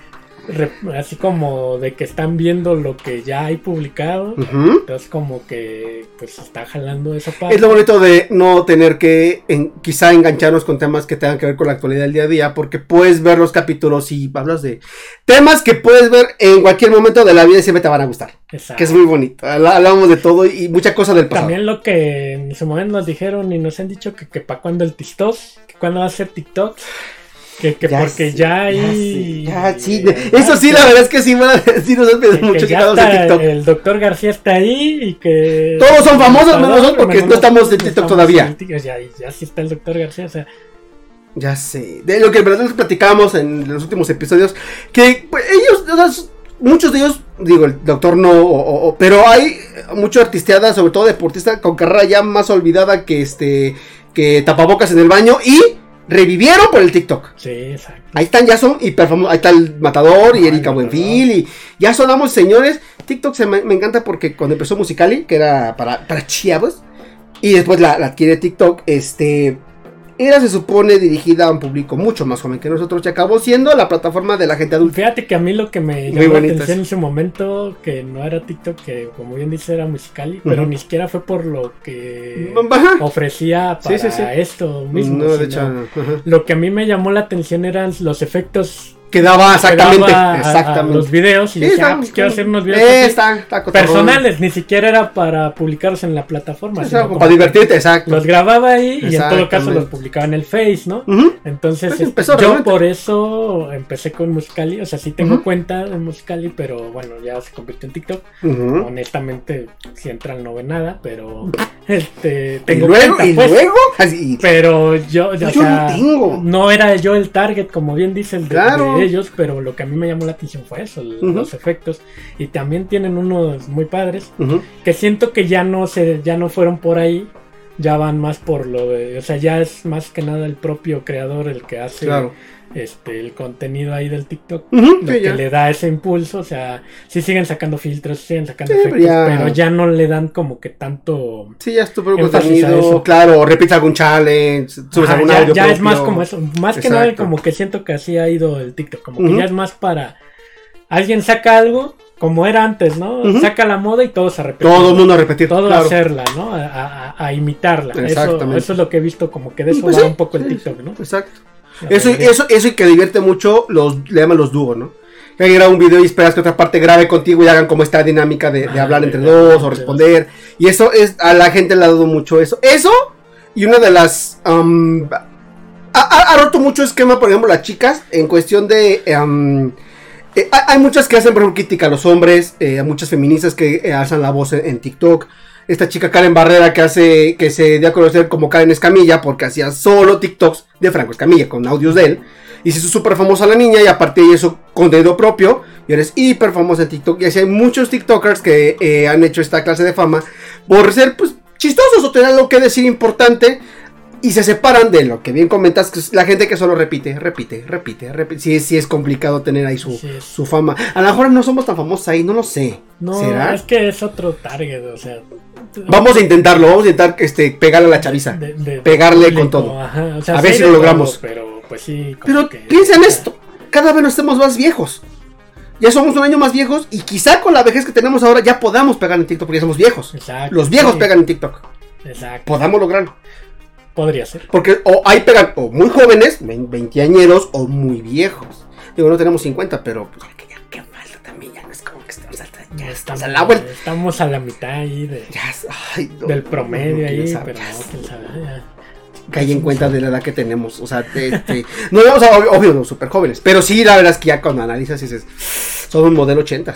así como de que están viendo lo que ya hay publicado, entonces como que pues está jalando esa parte. Es lo bonito de no tener que en- quizá engancharnos con temas que tengan que ver con la actualidad del día a día, porque puedes ver los capítulos y hablas de temas que puedes ver en cualquier momento de la vida y siempre te van a gustar. Exacto. Que es muy bonito. Habla- Hablamos de todo y, y mucha cosa del pasado. También lo que en su momento nos dijeron y nos han dicho que, que para cuándo el TikTok, que cuándo va a ser TikTok, que, que Ya porque ya hay... Ya, sí. Eso sí, la verdad es que sí, bueno, sí nos han pedido que- mucho que que ya hagamos en TikTok. el doctor García está ahí y que... Todos son famosos, menos nosotros, porque no estamos en TikTok todavía. en Ya, ya sí está el doctor García, o sea, Ya sé. De lo que en verdad les platicábamos en los últimos episodios. Que pues, ellos, o sea, muchos de ellos, digo, el doctor no, o- o- pero hay mucho artisteada, sobre todo deportista, con carrera ya más olvidada que este, que tapabocas en el baño y revivieron por el TikTok. sí, exacto. Ahí están, ya son hiper famosos. Ahí está el Matador y Erika. Buenfil. Y ya sonamos señores. TikTok se me, me encanta porque cuando empezó Musicali, que era para, para chavos, y después la, la adquiere TikTok, este. Era, se supone, dirigida a un público mucho más joven que nosotros. Y acabó siendo la plataforma de la gente adulta. Fíjate que a mí lo que me Muy llamó la atención en ese momento, que no era TikTok, que como bien dice era musical, pero ni siquiera fue por lo que Ajá. ofrecía para sí, sí. esto mismo. No, de sino hecho, ajá. Lo que a mí me llamó la atención eran los efectos. Que daba a exactamente. los videos y Sí, está- ah, pues quiero hacer unos videos Eh, está, está personales, ni siquiera era para publicarlos en la plataforma. Sí, sino está, como para divertirte, exacto. Los grababa ahí y en todo caso los publicaba en el Face, ¿no? Entonces, Pues este, yo por eso empecé con Musicali. O sea, sí tengo cuenta de Musicali, pero bueno, ya se convirtió en TikTok. Honestamente, si entran no ve nada, pero este Y luego, cuenta, y pues. luego, así. Pero yo, Yo o sea, no tengo. no era yo el target, como bien dice el de, Claro. de ellos, pero lo que a mí me llamó la atención fue eso, los efectos. Y también tienen unos muy padres, que siento que ya no se, ya no fueron por ahí, ya van más por lo de, o sea, ya es más que nada el propio creador el que hace Claro. este el contenido ahí del TikTok. Lo sí, que ya. le da ese impulso, o sea, sí siguen sacando filtros, siguen sacando Sí, efectos, ya. pero ya no le dan como que tanto Sí, ya el Énfasis a contenido, claro, repites algún challenge, subes Ajá, algún ya, audio ya es propio. más como eso, más que nada como que siento que así ha ido el TikTok, como que ya es más para alguien saca algo como era antes, ¿no? Saca la moda y todos a repetir. Todo el mundo a repetir, todo a claro. hacerla, ¿no? A, a- a imitarla. Eso, Exactamente. eso es lo que he visto como que de eso Pues va sí, un poco el sí, TikTok, ¿no? Exacto. Eso, eso, eso y que divierte mucho, los, le llaman los dúos, ¿no? Que alguien graba un video y esperas que otra parte grabe contigo y hagan como esta dinámica de, de Ah, hablar entre dos o de- responder. Y eso es, a la gente le ha dado mucho eso. Eso, y una de las... am, ha, roto mucho esquema, por ejemplo, las chicas, en cuestión de... am, eh, hay hay muchas que hacen, por crítica a los hombres, eh, a muchas feministas que eh, alzan la voz en, TikTok. Esta chica Karen Barrera que hace, que se dio a conocer como Karen Escamilla porque hacía solo TikToks de Franco Escamilla con audios de él. Y se hizo súper famosa la niña y a partir de eso contenido propio. Y eres hiper famosa en TikTok. Y así hay muchos TikTokers que eh, han hecho esta clase de fama. por ser pues chistosos o tener algo que decir importante y se separan de lo que bien comentas, que es la gente que solo repite, repite, repite, repite. Sí, sí es complicado tener ahí su, Sí, su fama. A lo mejor no somos tan famosos ahí, no lo sé. No, ¿Será? es que es otro target, o sea. Vamos a intentarlo, vamos a intentar este, pegarle a la chaviza. de- de- pegarle público, con todo. ajá, o sea, A ver si lo logramos. todo, pero pues sí. Pero que- piensa en esto, cada vez nos estamos más viejos. Ya somos un año más viejos y quizá con la vejez que tenemos ahora ya podamos pegar en TikTok porque ya somos viejos. Exacto, Los viejos sí, pegan en TikTok. Exacto. Podamos lograrlo. Podría ser. Porque o hay pegan o muy jóvenes, vein- veinteañeros, o muy viejos. Digo, no tenemos 50, pero pues, que ya que falta también, ya no es como que estamos, hasta- ya estamos a la vuelta. Estamos a la mitad ahí de- Ya, es- ay, no, del promedio no, ahí, pero ya no, quién sabe. ya. caí en cuenta de la edad que tenemos. O sea, te- te- no, o sea, obvio, no, súper jóvenes. Pero sí, la verdad es que ya cuando analizas dices, son un modelo 80.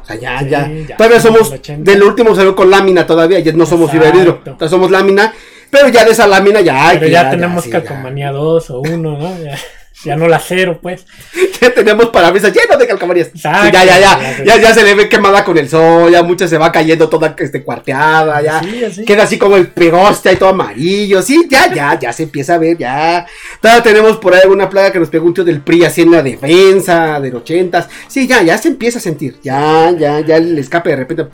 O sea, ya, Sí, ya. ya Todavía somos somos, 80. del último salió con lámina todavía, ya no somos fibra de vidrio. Somos lámina, pero ya de esa lámina ya hay. Pero que ya, tenemos sí, ya. calcomanía 2 o 1, ¿no? Ya, ya no la cero, pues. Ya tenemos parabrisas llenos de calcomanías. Exacto. ya, ya, ya, Ya, ya, ya se le ve quemada con el sol, ya mucha se va cayendo toda este, cuarteada, ya. Sí, así. Queda así como el pegoste y todo amarillo. Sí, ya, ya, ya se empieza a ver, ya. Todavía tenemos por ahí alguna plaga que nos pegó un tío del PRI así en la defensa, del ochentas. Sí, ya, ya se empieza a sentir. Ya, ya, ya el escape de repente.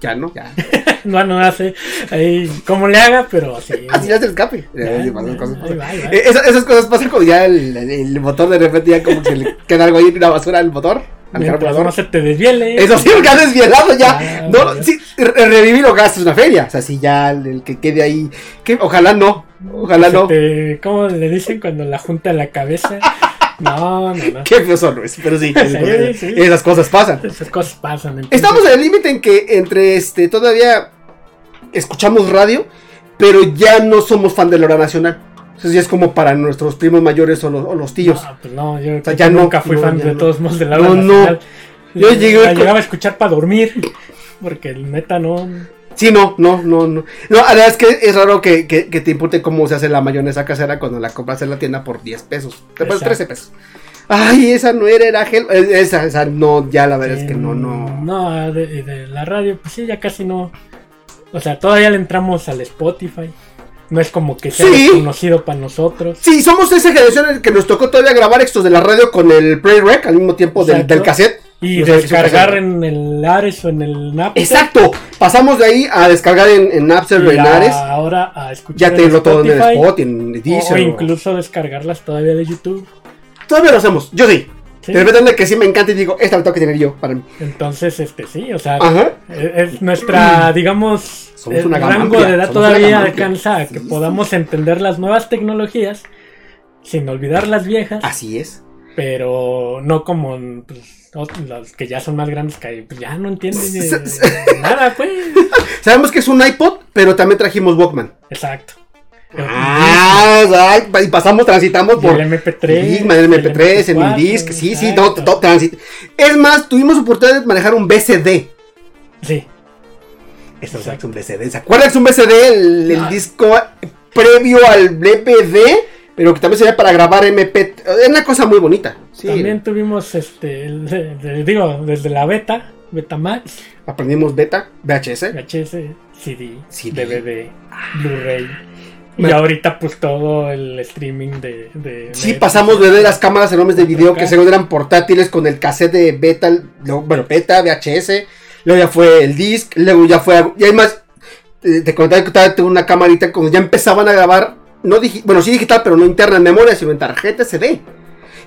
Ya, ¿no? Ya. No, no hace ahí como le haga, pero sí. Así es el escape. Eh, esas, cosas pasan cuando ya el, el motor de repente ya como que le queda algo ahí, una basura al motor, al no se te desviele. Eso sí, porque has desvielado ya. Ah, no, sí, re- revivir o gastos una feria. O sea, si ya el, el que quede ahí. Que, ojalá no. Ojalá no. te- ¿Cómo le dicen cuando la junta la cabeza? No, no, no. Qué feo solo es, pero sí. Sí, sí. Esas cosas pasan. Esas cosas pasan. entonces- Estamos en el límite en que entre este todavía escuchamos radio, pero ya no somos fan de la hora nacional. Eso ya es como para nuestros primos mayores o los, o los tíos. No, pues no, yo sea, ya no, nunca fui no, fan de todos modos de la hora no. nacional. Yo llegué La llegaba a escuchar para dormir. Porque el neta no. Sí, no, no, no, no. No, la verdad es que es raro que, que, que te impute cómo se hace la mayonesa casera cuando la compras en la tienda por 10 pesos. Te pones Exacto. 13 pesos. Ay, esa no era, era gel. eh, Esa, esa no, ya la verdad Sí, es que no, no. No, de, de la radio, pues sí, ya casi no. O sea, todavía le entramos al Spotify. No es como que sea Sí. conocido para nosotros. Sí, somos esa generación en que nos tocó todavía grabar estos de la radio con el Play Rec al mismo tiempo del, del cassette. Y descargar en el Ares o en el Napster. Exacto. Pasamos de ahí a descargar en, en Napster o en Ares. ahora a escuchar Ya en tenerlo todo en el Spotify, spot, en o o- incluso descargarlas todavía de YouTube. Todavía lo hacemos. Yo sí. Sí. De repente que sí me encanta y digo, esta la tengo que tener yo para mí. Entonces, este sí, o sea, Ajá. es es nuestra, digamos, Somos el rango amplia, de edad somos todavía alcanza a que Sí, podamos entender las nuevas tecnologías sin olvidar las viejas, Así es. pero no como pues, los que ya son más grandes que pues, ya no entienden de- de nada, pues. Sabemos que es un iPod, pero también trajimos Walkman. Exacto. Ah, y pasamos, transitamos Y por el MP3, Discman, el MP3, el MP4, Minidisc, sí, sí, exacto. todo, todo transit. Es más, tuvimos oportunidad de manejar un BCD. Sí, Esto es un BCD. ¿Se acuerdan que es un BCD? El, el Ah. disco previo al BPD, pero que también sería para grabar MP. Es una cosa muy bonita. Sí. también tuvimos, este, el- el- digo, desde la beta, Betamax, Aprendimos beta, VHS. VHS, CD, CD. DVD, Blu-ray. Y ahorita pues todo el streaming de... de Sí, pasamos de las cámaras enormes de video Acá. que según eran portátiles con el cassette de beta, luego, bueno, beta, VHS, luego ya fue el disc, luego ya fue, y además, te comentaba que todavía tengo una camarita cuando ya empezaban a grabar, no digi- bueno, sí digital, pero no interna en memoria, sino en tarjeta SD.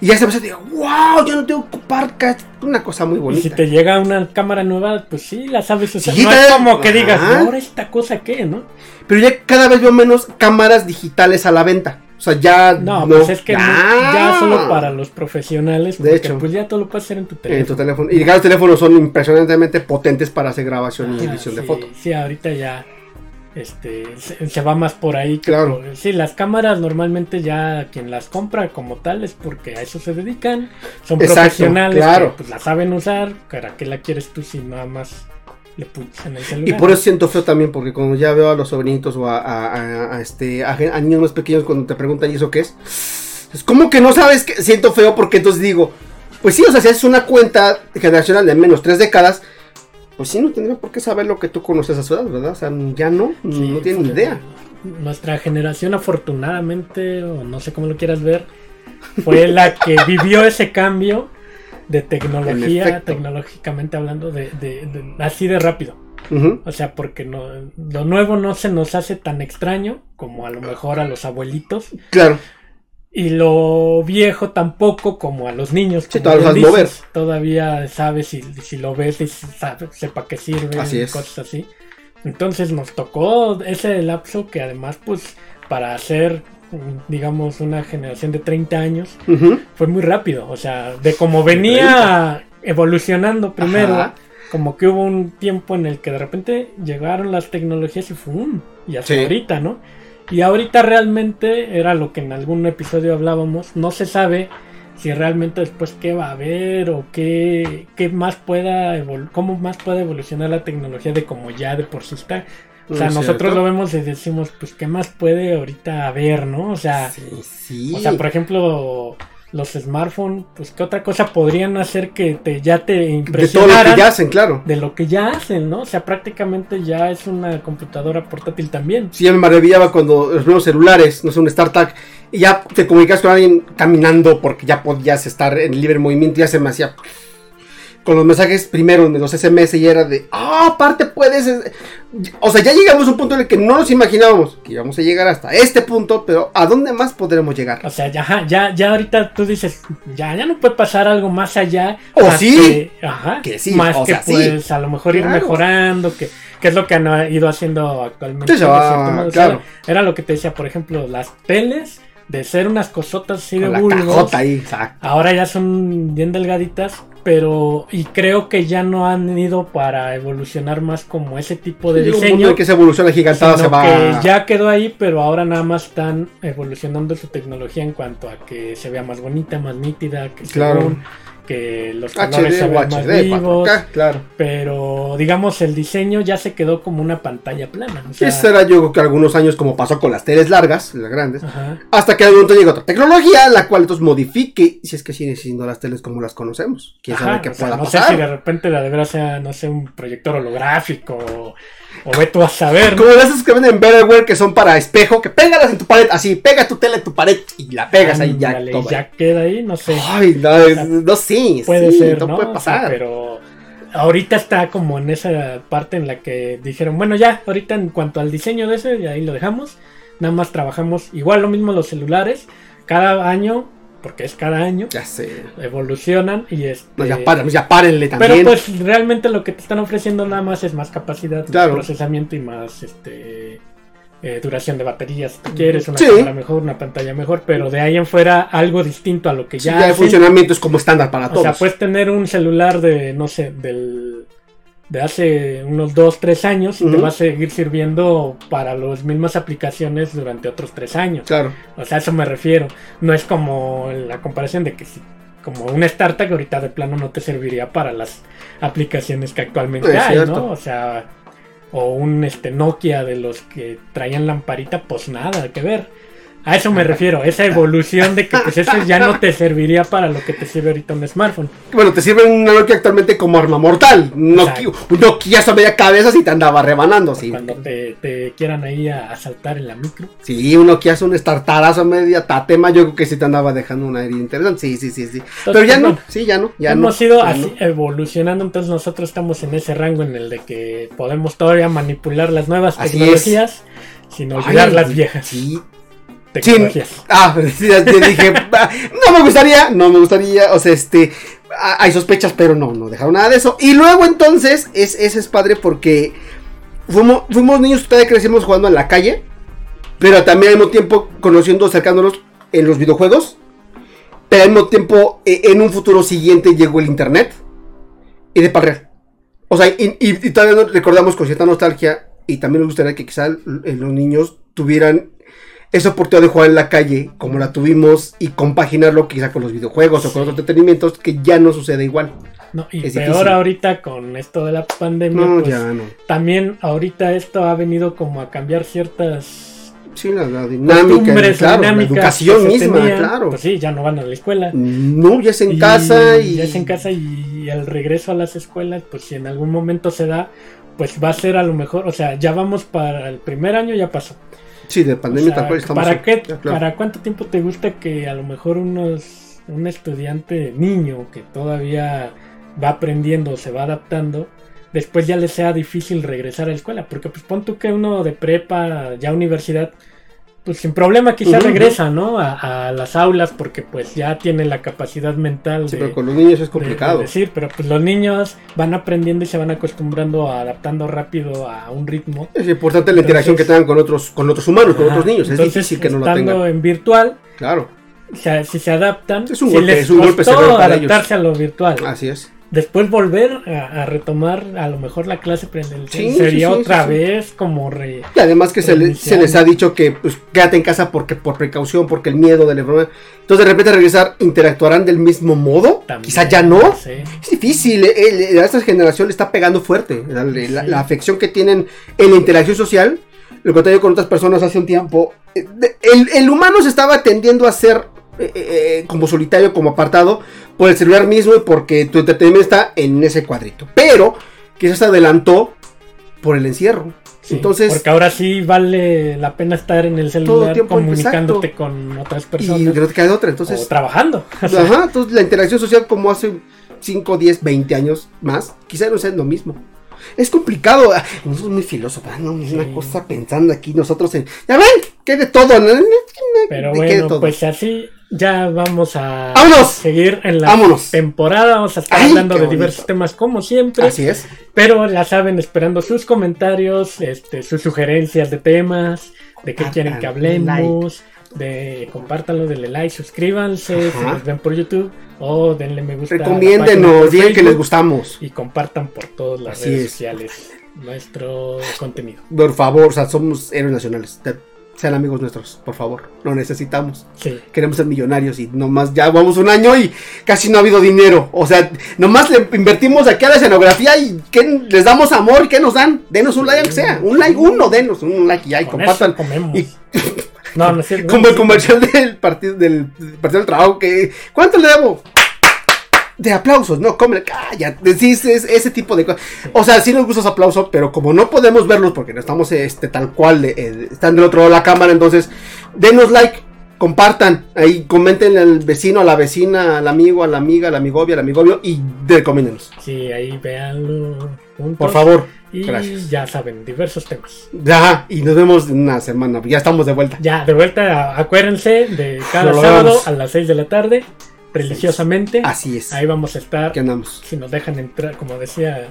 Y ya se empezó a decir, wow, yo no tengo que ocupar ca-". una cosa muy Y bonita. si te llega una cámara nueva, pues sí, la sabes usar. Sí, no te- es como que digas, ahora esta cosa qué, ¿no? Pero ya cada vez veo menos cámaras digitales a la venta. O sea, ya No, pues es que no- ya, solo para los profesionales, De hecho. pues ya todo lo puedes hacer en tu En teléfono. tu teléfono. Y cada teléfonos son impresionantemente potentes para hacer grabación y edición de sí, foto. Sí, ahorita ya este se, se va más por ahí. que Claro. por- sí, las cámaras normalmente ya quien las compra como tal es porque a eso se dedican. Son Exacto, profesionales claro. que pues, la saben usar. ¿Para qué la quieres tú si nada más le en el celular? Y por eso siento feo también, porque cuando ya veo a los sobrinitos o a, a- a- a este, a niños más pequeños cuando te preguntan, ¿y eso qué es? Es como que no sabes que siento feo porque entonces digo, pues sí, o sea, si haces una cuenta generacional de menos tres décadas, pues sí, no tendría por qué saber lo que tú conoces a su edad, ¿verdad? O sea, ya no, Sí, no tiene ni fue- idea. Nuestra generación, afortunadamente, o no sé cómo lo quieras ver, fue la que vivió ese cambio de tecnología, tecnológicamente hablando, de, de- de- así de rápido. O sea, porque no, lo nuevo no se nos hace tan extraño como a lo mejor a los abuelitos. Claro, Y lo viejo tampoco como a los niños. Sí, todavía dices, Todavía sabes si, si lo ves y sabe- sepa qué sirve. Así y es. Cosas así. Entonces nos tocó ese lapso que además pues para hacer digamos una generación de 30 años fue muy rápido. O sea, de como venía evolucionando primero. Ajá. Como que hubo un tiempo en el que de repente llegaron las tecnologías y ¡fum! Y hasta Sí. ahorita, ¿no? Y ahorita realmente era lo que en algún episodio hablábamos. No se sabe si realmente después qué va a haber o qué, qué más pueda cómo más puede evolucionar la tecnología de como ya de por sí está. O sea, nosotros cierto. lo vemos y decimos, pues, ¿qué más puede ahorita haber, no? O sea, Sí, sí. o sea, por ejemplo, los smartphones, pues, ¿qué otra cosa podrían hacer que te, ya te de todo lo impresionaran? que ya hacen, claro. de lo que ya hacen, ¿no? O sea, prácticamente ya es una computadora portátil también. Sí, ya me maravillaba cuando los primeros celulares, no sé, un StarTag, y ya te comunicas con alguien caminando porque ya podías estar en libre movimiento, ya se me hacía. Con los mensajes primero, de los SMS, y era de, ah, aparte puedes. eh", O sea, ya llegamos a un punto en el que no nos imaginábamos que íbamos a llegar hasta este punto, pero ¿a dónde más podremos llegar? O sea, ya, ya, ya ahorita tú dices, ya, ya no puede pasar algo más allá. ¿O más sí? que- ajá. Que sí, Más o que sea, sí. pues a lo mejor ir Claro. mejorando, que, que es lo que han eh, ido haciendo actualmente. De modo. O sea, claro. Era lo que te decía, por ejemplo, las teles, de ser unas cosotas así de Con la bulbos, ahí. Ahora ya son bien delgaditas, pero y creo que ya no han ido para evolucionar más como ese tipo de un diseño. en que esa evolución gigantada se va. que ya quedó ahí, pero ahora nada más están evolucionando su tecnología en cuanto a que se vea más bonita, más nítida, que, Claro. según, que los colores se HD vean más HD, vivos, 4K, claro. pero digamos el diseño ya se quedó como una pantalla plana. o sea, Ese era yo creo que algunos años como pasó con las teles largas, las grandes. ajá. Hasta que de momento llega otra tecnología, la cual entonces modifique, si es que siguen siendo las teles como las conocemos. Quién sabe qué o sea, pueda no pasar. sé si de repente la de veras sea, no sé, un proyector holográfico o, ve tú a saber. Como las esas que venden en Betterware que son para espejo, que pégalas en tu pared, así, pega tu tele en tu pared y la pegas ahí ya. Todo ya queda ahí, no sé. Ay, no, no, sí, puede sí, ser, no ¿no? puede O sea, pasar. pero ahorita está como en esa parte en la que dijeron, bueno, ya, ahorita en cuanto al diseño de ese, y ahí lo dejamos. Nada más trabajamos igual lo mismo los celulares. Cada año, porque es cada año, Ya sé. evolucionan y este, No, ya, paren, ya párenle pero también. pues realmente lo que te están ofreciendo nada más es más capacidad de Claro. procesamiento y más este eh, duración de baterías. Si tú quieres una Sí. cámara mejor, una pantalla mejor, pero de ahí en fuera algo distinto a lo que Sí, ya, ya el funcionamiento es como estándar para O todos. sea, puedes tener un celular de, no sé, del de hace unos 2, 3 años y te va a seguir sirviendo para las mismas aplicaciones durante otros 3 años. Claro. O sea, a eso me refiero. No es como la comparación de que si como una startup que ahorita de plano no te serviría para las aplicaciones que actualmente Es hay, cierto. ¿no? O sea, o un este Nokia de los que traían lamparita, pues nada que ver. A eso me refiero, esa evolución de que pues eso ya no te serviría para lo que te sirve ahorita un smartphone. Bueno, te sirve un Nokia actualmente como arma mortal. Un Nokia, Exacto. un Nokia a media cabeza si te andaba rebanando. Sí, Cuando te, te quieran ahí a asaltar en la micro. sí un Nokia es un startarazo a media tatema. Yo creo que sí te andaba dejando una herida interesante. Sí, sí, sí, sí. Pero ya no, sí, ya no. Ya hemos no, ido ya así no. evolucionando, entonces nosotros estamos en ese rango en el de que podemos todavía manipular las nuevas Así tecnologías sin olvidar Ay, las viejas Sí. Tecnologías. Ah, ya te dije, ah, no me gustaría, no me gustaría, o sea, este, ah, hay sospechas, pero no, no dejaron nada de eso. Y luego entonces, es, ese es padre porque fuimos, fuimos niños, todavía crecimos jugando en la calle, pero también al mismo tiempo conociendo, acercándonos en los videojuegos, pero al mismo tiempo, eh, en un futuro siguiente llegó el internet y de parrear. O sea, y, y- y todavía recordamos con cierta nostalgia, y también nos gustaría que quizá eh, los niños tuvieran esa oportunidad de jugar en la calle como la tuvimos y compaginarlo quizá con los videojuegos o con otros entretenimientos que ya no sucede igual. No, y Es peor difícil. ahorita con esto de la pandemia, No, pues, ya no. también ahorita esto ha venido como a cambiar ciertas Sí, la, la dinámica, claro, la educación misma, tenían, claro. Pues sí, ya no van a la escuela. No, ya es en casa y... Ya es en casa y el regreso a las escuelas, pues si en algún momento se da, pues va a ser a lo mejor, o sea, ya vamos para el primer año, ya pasó. Sí, de pandemia O sea, tal cual estamos... ¿para, qué, claro. ¿Para cuánto tiempo te gusta que a lo mejor unos, un estudiante niño que todavía va aprendiendo, se va adaptando, después ya le sea difícil regresar a la escuela? Porque pues pon tú que uno de prepa, ya universidad, pues sin problema quizá Ujú, regresa, ¿no? A, a las aulas porque pues ya tiene la capacidad mental Sí, de, pero con los niños es complicado. de decir, pero pues los niños van aprendiendo y se van acostumbrando, a adaptando rápido a un ritmo. Es importante la interacción que tengan con otros, con otros humanos, con Ajá, otros niños. Es entonces, difícil que no lo tengan. en virtual, Claro, o sea, si se adaptan, Es un si golpe, les es un golpe costó severo para ellos. adaptarse a lo virtual, así es. Después volver a, a retomar a lo mejor la clase presencial Sí, sería sí, sí, otra vez como re... Y además que se, le- Reiniciar. se les ha dicho que pues quédate en casa porque por precaución, porque el miedo de la enfermedad. Entonces de repente regresar, interactuarán del mismo modo. también, Quizá ya no. Es difícil, eh, a esta generación le está pegando fuerte. La, la- Sí. la afección que tienen en la interacción social, lo que te digo con otras personas hace un tiempo. eh, El, el humano se estaba tendiendo a ser eh, eh, como solitario, como apartado, por el celular mismo y porque tu entretenimiento está en ese cuadrito. Pero quizás se adelantó por el encierro. Sí, Entonces, porque ahora sí vale la pena estar en el Todo el celular tiempo, comunicándote exacto. con otras y personas que no te queda de otra. o Entonces, trabajando. O sea, Ajá, entonces la interacción social como hace 5, 10, 20 años más, quizá no sea lo mismo. Es complicado, ah, nosotros muy filósofos, no, es una cosa pensando aquí nosotros en, ya ven, que de todo, ¿no? Pero ¿De qué de bueno, todo? pues así ya vamos a ¡Vámonos! seguir en la Vámonos. temporada. Vamos a estar Ay, hablando de bonito. diversos temas como siempre. Así es. Pero ya saben, esperando sus comentarios, este, sus sugerencias de temas, de qué Ah, quieren que hablemos, de compártanlo, denle like, suscríbanse, si Ajá. nos ven por YouTube o denle me gusta. Recomiéndenos, digan que les gustamos. y compartan por todas las Así redes es. sociales nuestro contenido. Por favor, o sea, somos héroes nacionales. Sean amigos nuestros, por favor. Lo necesitamos. Sí. Queremos ser millonarios y nomás ya vamos un año y casi no ha habido dinero. O sea, nomás le invertimos aquí a la escenografía y ¿qué les damos amor. ¿Qué nos dan? Denos un like, aunque sea. Un like, uno, denos un like y Con compartan. Y- No, no es cierto. Como el comercial del partido del, del partido del trabajo que ¿cuánto le debo? De aplausos, no, come, calla, decís es- ese tipo de cosas. O sea, sí nos gusta ese aplauso, pero como no podemos verlos porque no estamos este tal cual eh, eh, están del otro lado de la cámara, entonces denos like, compartan, ahí comenten al vecino, a la vecina, al amigo, a la amiga, al amigovio, al amigovio y recomiéndenos. Sí, ahí juntos. Por favor. Y gracias. ya saben, diversos temas. Ya, y nos vemos en una semana, ya estamos de vuelta. Ya, de vuelta, acuérdense de cada sábado a las 6 de la tarde, religiosamente. Así es. Ahí vamos a estar. Aquí andamos. Si nos dejan entrar, como decía.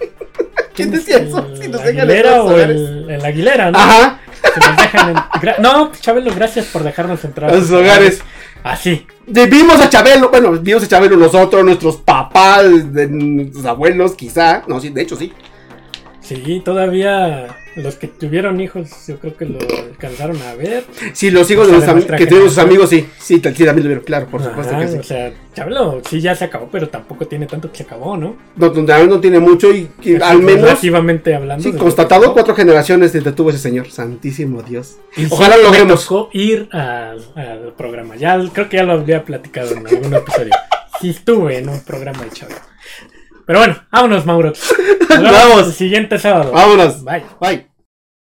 ¿Quién decía eso? Si nos dejan Aguilera entrar, o el, el Aguilera, ¿no? Ajá. Si nos dejan en- No, Chabelo, gracias por dejarnos entrar. A sus hogares. Así. De- Vimos a Chabelo, bueno, vimos a Chabelo nosotros, nuestros papás, nuestros abuelos, quizá. No, sí, de hecho sí. Sí, todavía los que tuvieron hijos, yo creo que lo alcanzaron a ver. Sí, los hijos O sea, los de nuestra que tuvieron sus amigos, sí. Sí, sí, también lo vieron, claro, por supuesto Ajá, que sí. O sea, Chabelo sí ya se acabó, pero tampoco tiene tanto que se acabó, ¿no? No, no, tiene mucho y, y al menos. Relativamente hablando. Sí, constatado, cuatro generaciones desde tuvo ese señor. Santísimo Dios. Y sí, Ojalá lo me logremos. tocó ir al, al programa. Ya creo que ya lo había platicado en algún episodio. Sí estuve en un programa de Chabelo. Pero bueno, vámonos, Mauro. Nos vemos Vamos. el siguiente sábado. Vámonos. Bye. Bye.